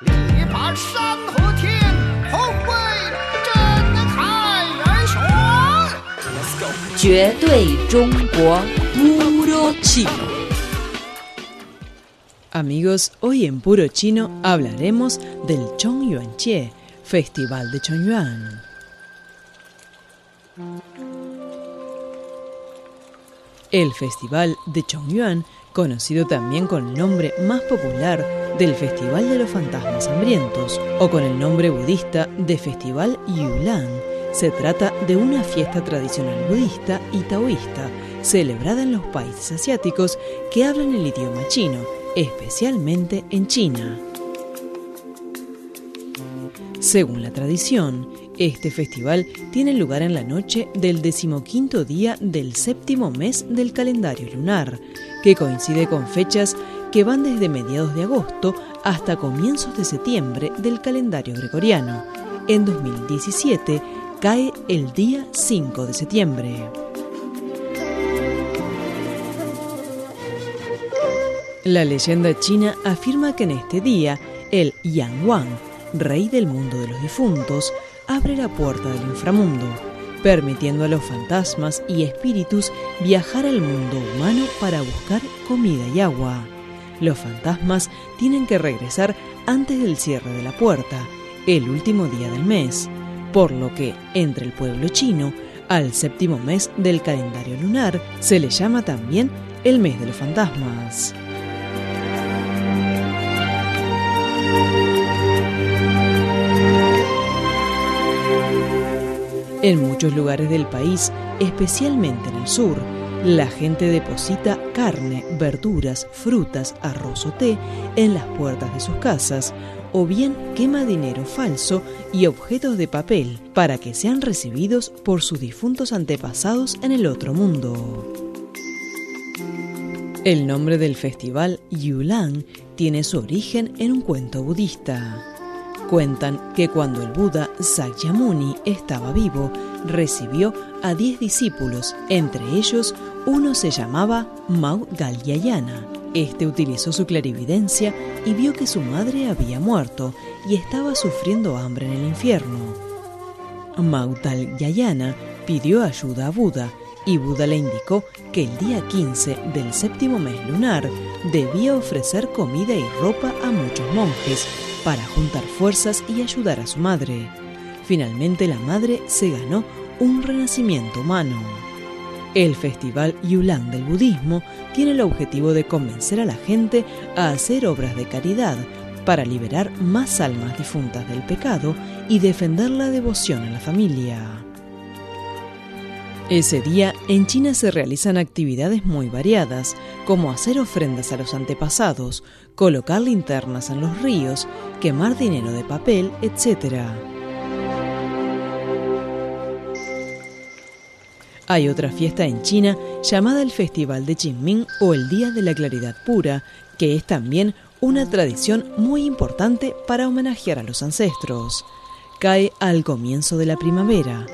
力拔山河天，宏伟震撼人雄。绝对中国 puro chino. Amigos, hoy en Puro Chino hablaremos del Chongyuanche, Festival de Chongyuan. El Festival de Chongyuan, conocido también con el nombre más popular del Festival de los Fantasmas Hambrientos o con el nombre budista de Festival Yulan, se trata de una fiesta tradicional budista y taoísta celebrada en los países asiáticos que hablan el idioma chino, especialmente en China. Según la tradición, este festival tiene lugar en la noche del decimoquinto día del séptimo mes del calendario lunar, que coincide con fechas que van desde mediados de agosto hasta comienzos de septiembre del calendario gregoriano. En 2017 cae el día 5 de septiembre. La leyenda china afirma que en este día el Yang Wang, rey del mundo de los difuntos, abre la puerta del inframundo, permitiendo a los fantasmas y espíritus viajar al mundo humano para buscar comida y agua. Los fantasmas tienen que regresar antes del cierre de la puerta, el último día del mes, por lo que entre el pueblo chino, al séptimo mes del calendario lunar, se le llama también el mes de los fantasmas. En muchos lugares del país, especialmente en el sur, la gente deposita carne, verduras, frutas, arroz o té en las puertas de sus casas o bien quema dinero falso y objetos de papel para que sean recibidos por sus difuntos antepasados en el otro mundo. El nombre del festival Yulan tiene su origen en un cuento budista. Cuentan que cuando el Buda Sakyamuni estaba vivo, recibió a diez discípulos, entre ellos uno se llamaba Mau Galyayana. Este utilizó su clarividencia y vio que su madre había muerto y estaba sufriendo hambre en el infierno. Mau Galyayana pidió ayuda a Buda y Buda le indicó que el día 15 del séptimo mes lunar debía ofrecer comida y ropa a muchos monjes para juntar fuerzas y ayudar a su madre. Finalmente la madre se ganó un renacimiento humano. El Festival Yulan del Budismo tiene el objetivo de convencer a la gente a hacer obras de caridad para liberar más almas difuntas del pecado y defender la devoción a la familia. Ese día en China se realizan actividades muy variadas, como hacer ofrendas a los antepasados, colocar linternas en los ríos, quemar dinero de papel, etc. Hay otra fiesta en China llamada el Festival de Qingming o el Día de la Claridad Pura, que es también una tradición muy importante para homenajear a los ancestros. Cae al comienzo de la primavera.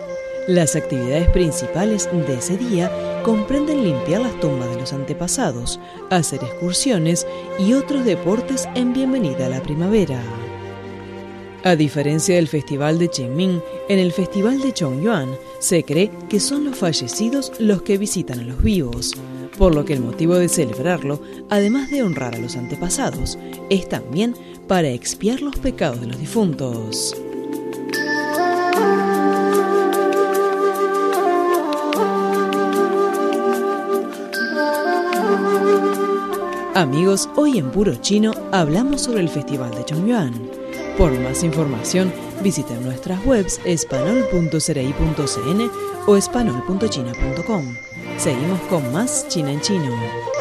Las actividades principales de ese día comprenden limpiar las tumbas de los antepasados, hacer excursiones y otros deportes en bienvenida a la primavera. A diferencia del Festival de Qingming, en el Festival de Chongyuan se cree que son los fallecidos los que visitan a los vivos, por lo que el motivo de celebrarlo, además de honrar a los antepasados, es también para expiar los pecados de los difuntos. Amigos, hoy en Puro Chino hablamos sobre el Festival de Chongyuan. Por más información, visiten nuestras webs espanol.cerai.cn o espanol.china.com. Seguimos con más China en Chino.